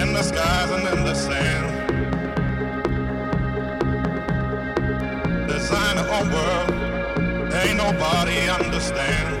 in the skies and in the sand. Design a whole world, ain't nobody understand.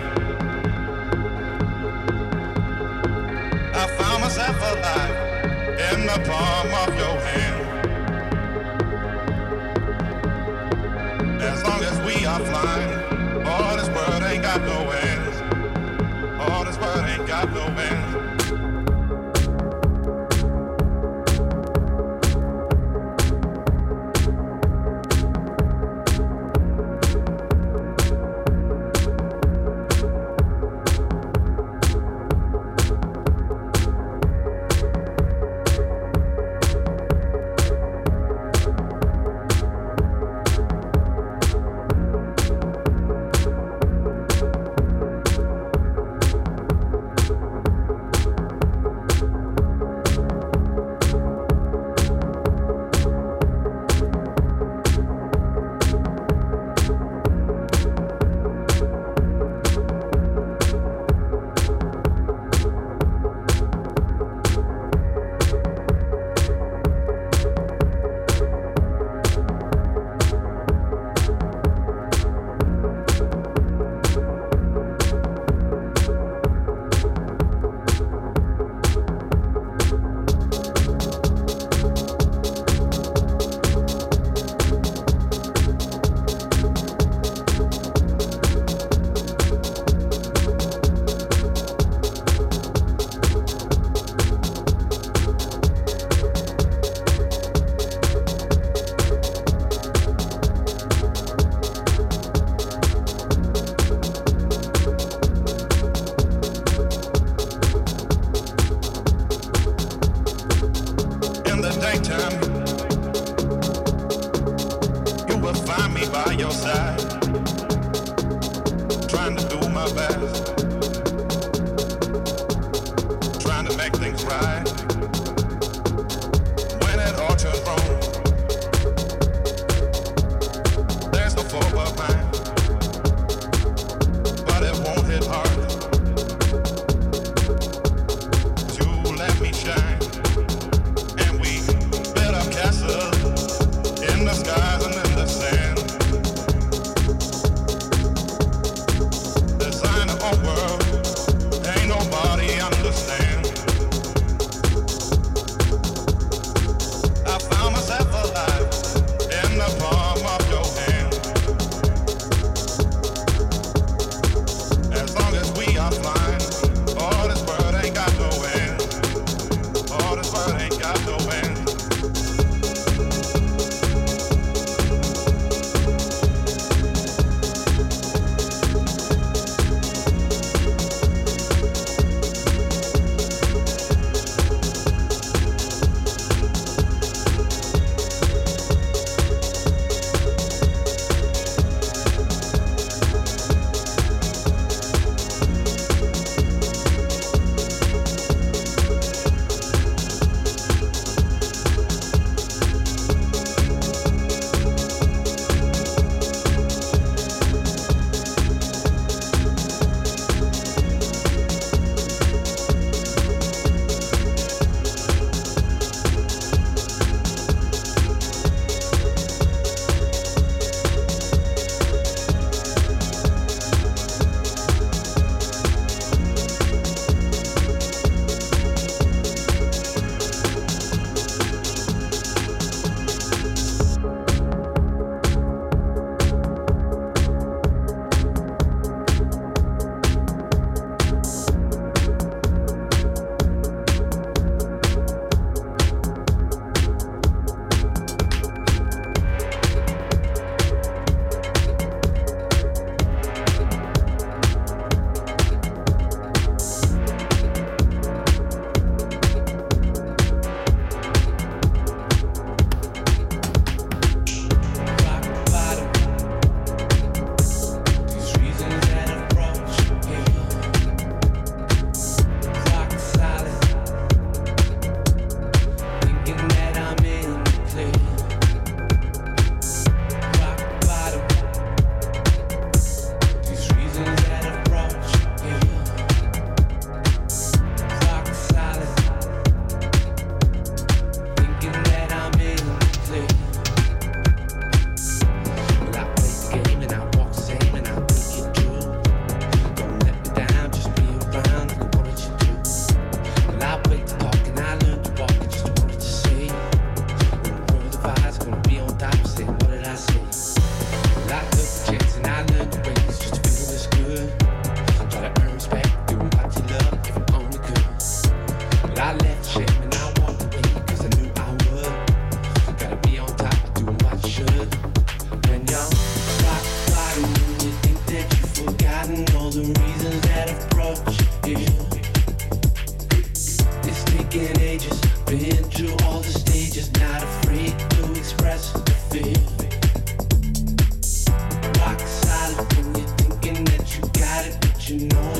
you know.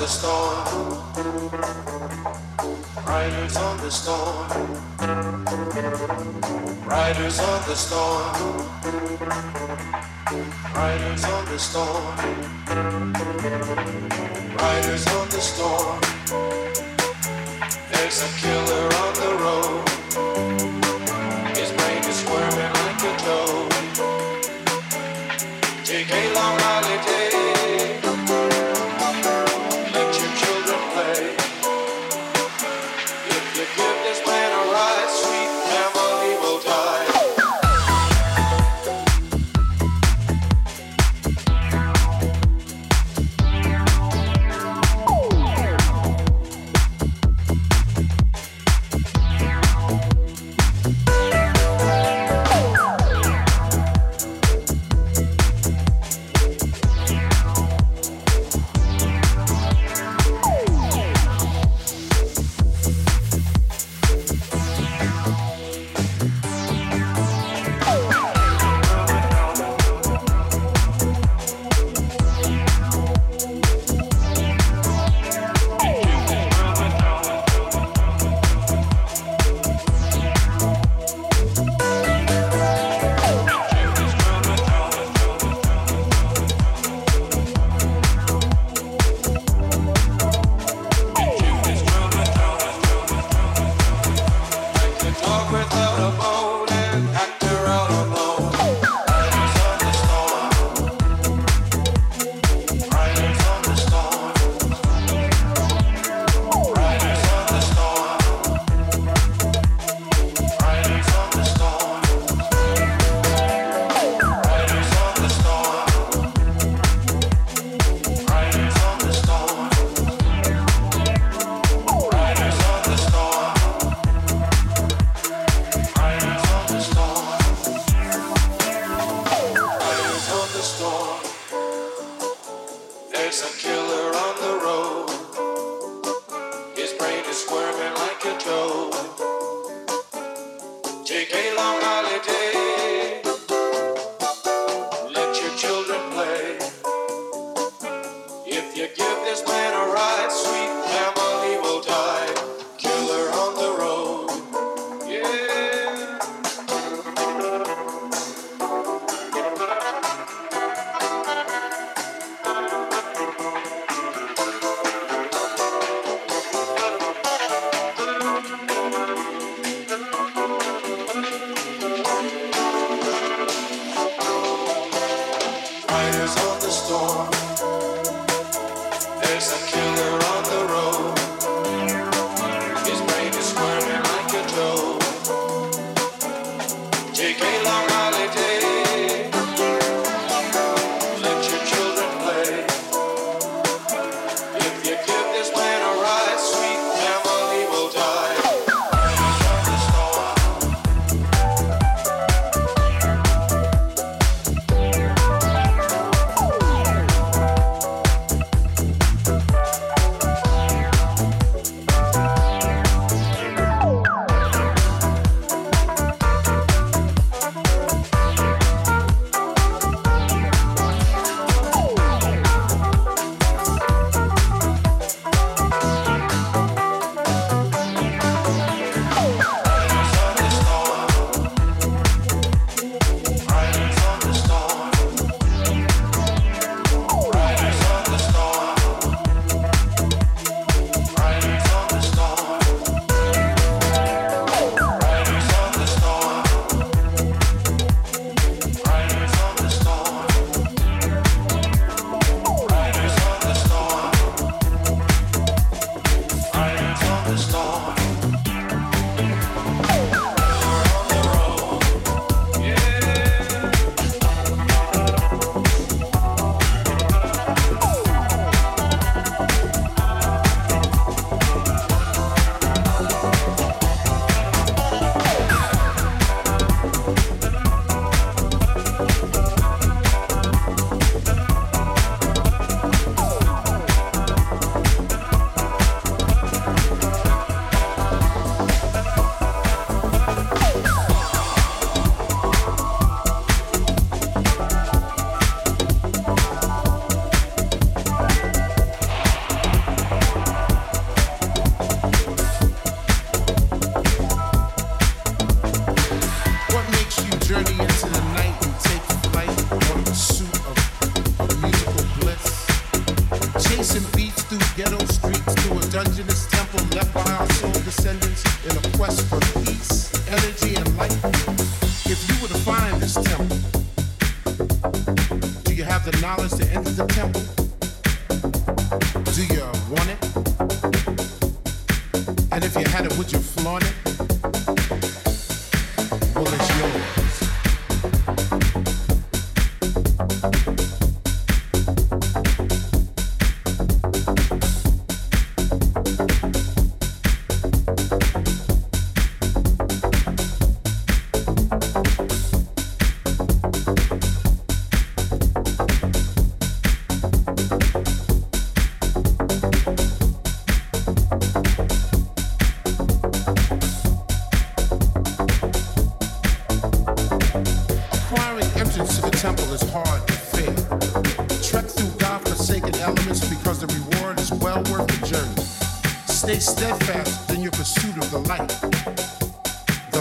the storm. Riders on the storm. Riders on the storm. Riders on the storm. Riders on the storm. There's a killer on the road.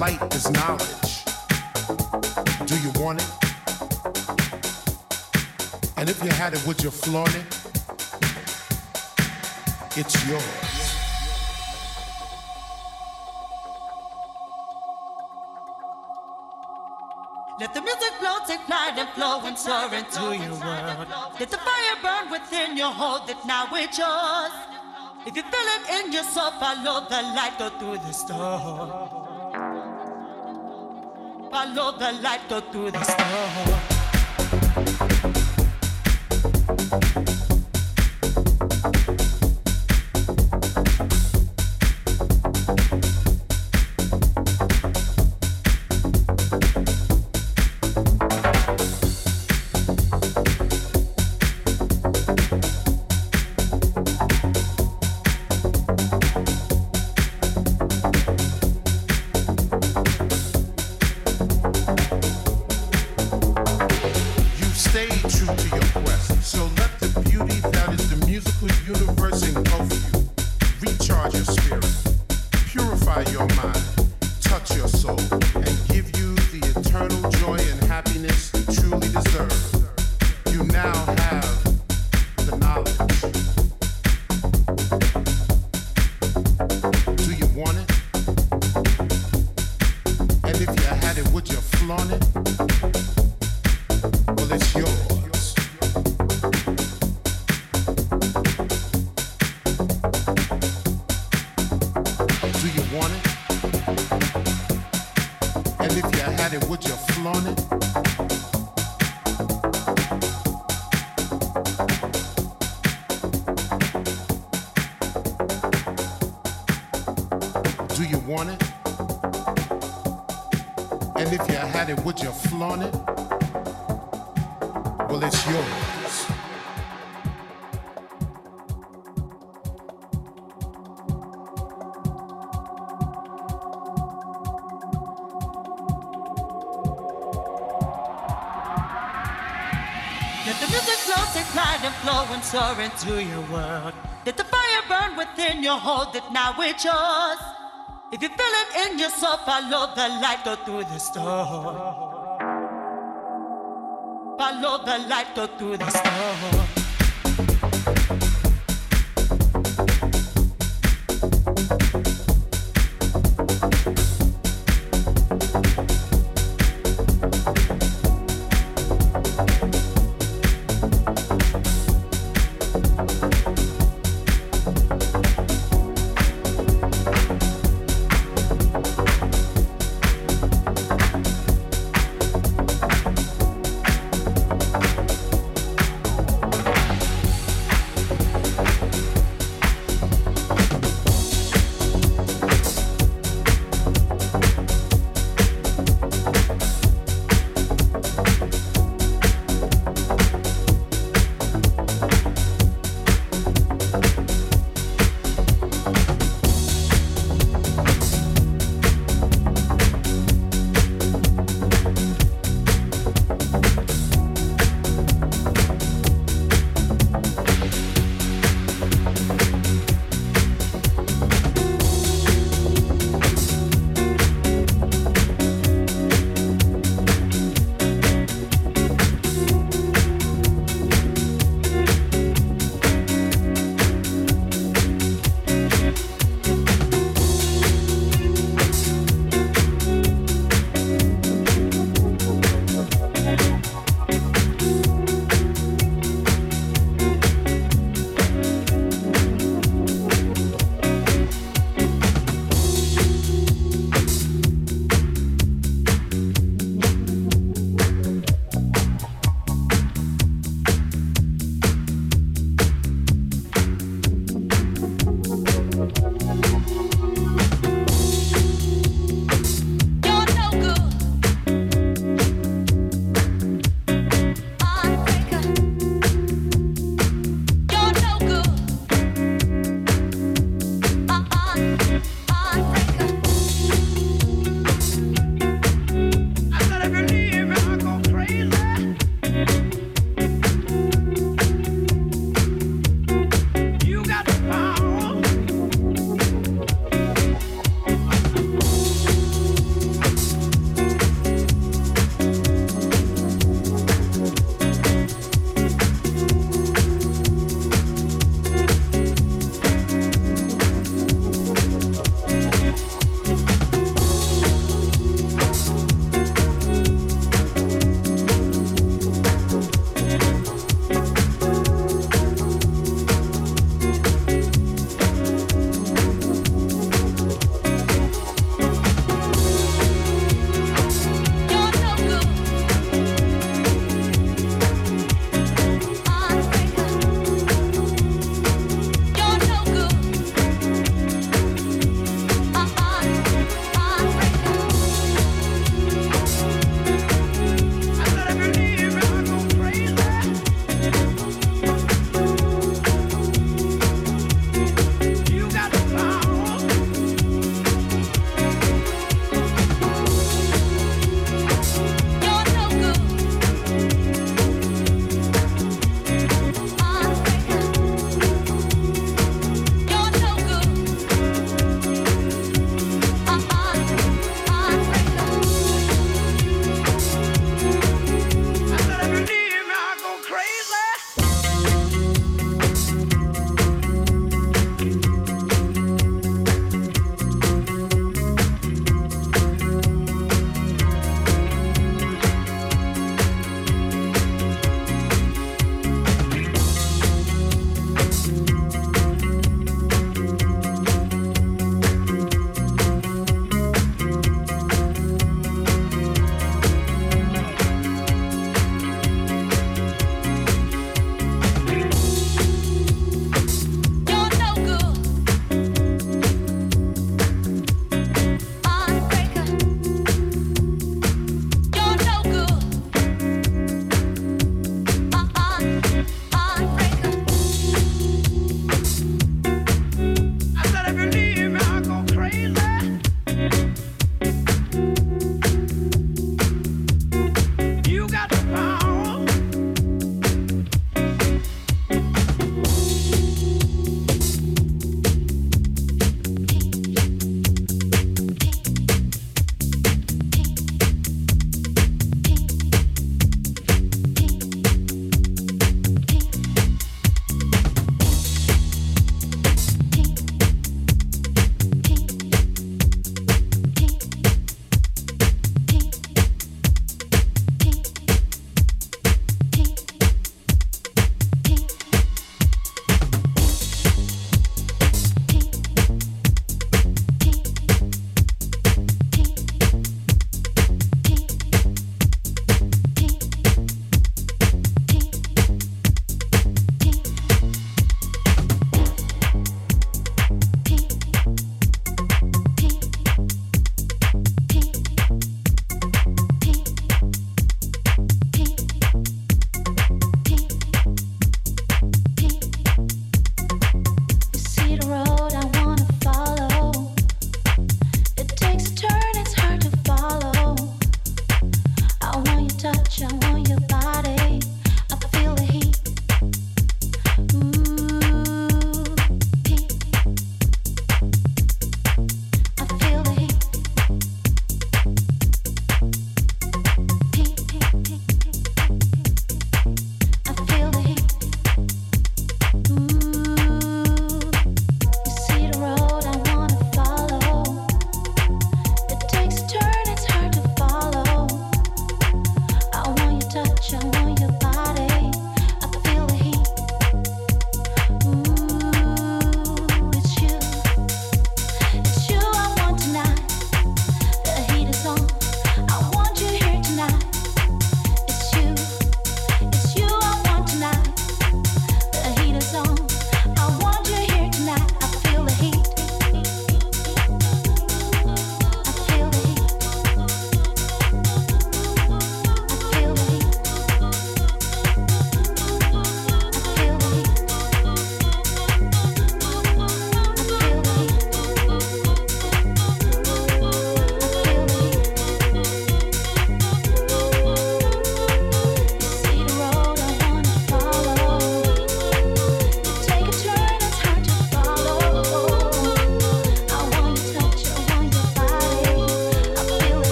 Light is knowledge. Do you want it? And if you had it, would you flaunt it? It's yours. Let the music flow, take flight and flow and soar into your world. Let the fire burn within your hold it now it's yours. If you feel it in your soul, follow the light, go through the storm. Follow the light, go through the storm. You flaunt it? Well, it's yours. Let the music flow, take flight and flow and soar into your world. Let the fire burn within your hold it now it's yours. If you feel it in your soul, follow the light, go through the storm. The light, go through the storm.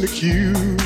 the queue.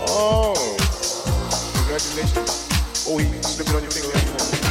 Oh, congratulations. Oh, he slipped it on your finger.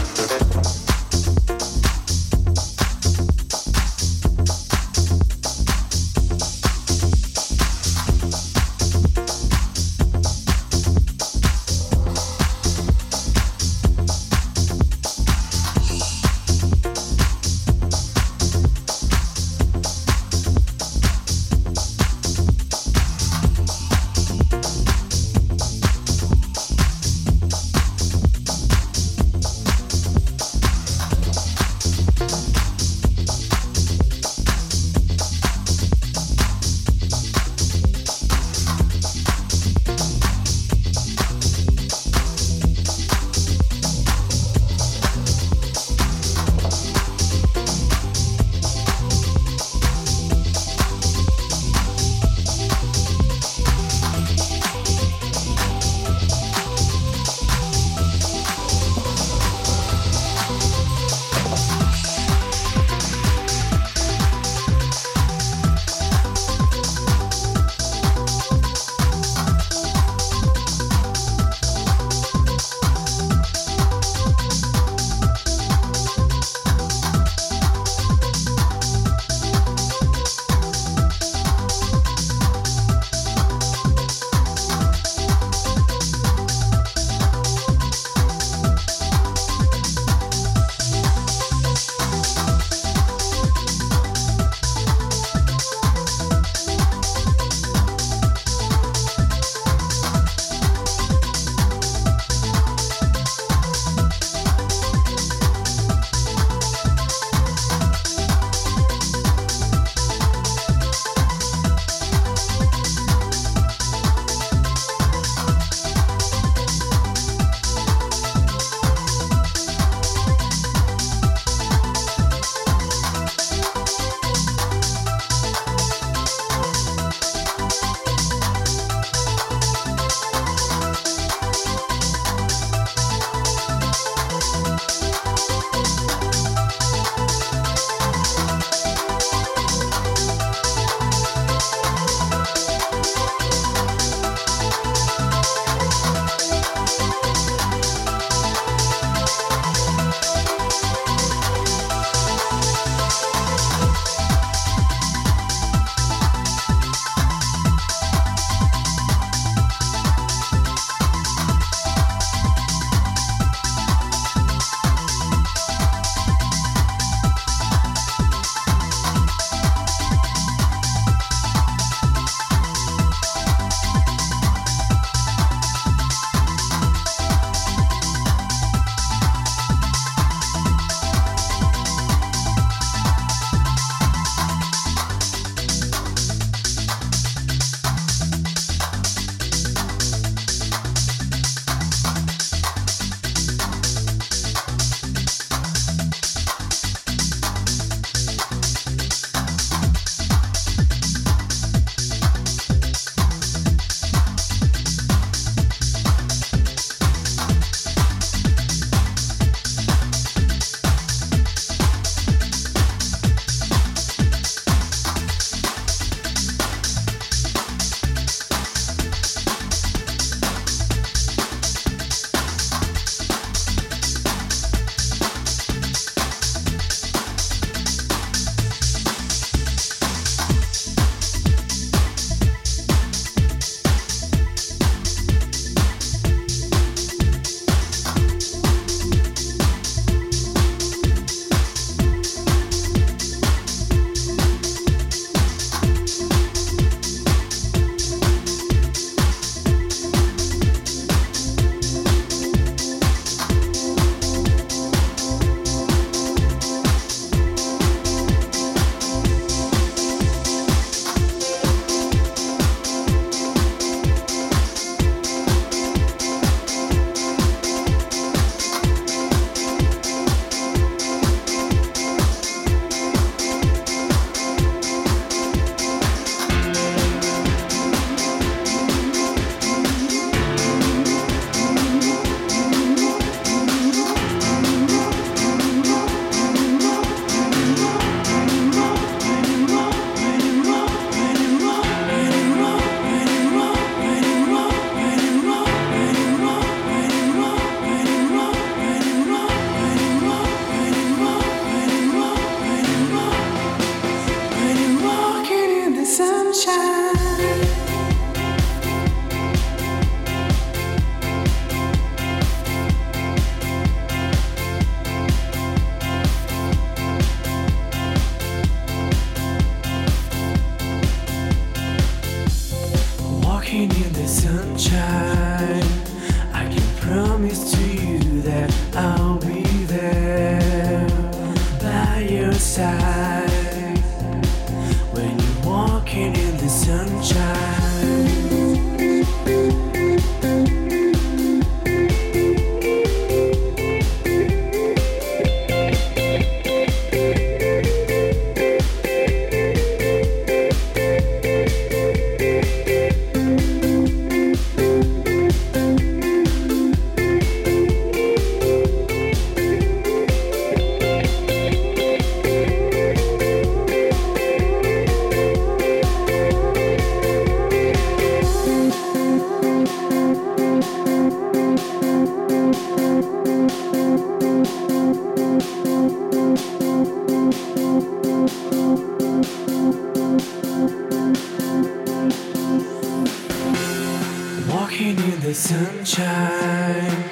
Sunshine,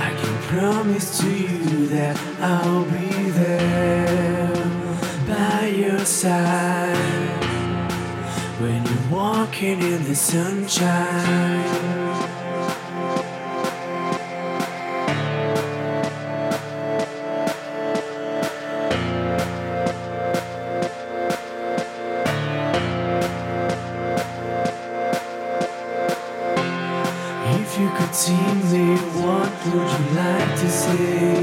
I can promise to you that I'll be there by your side when you're walking in the sunshine. Like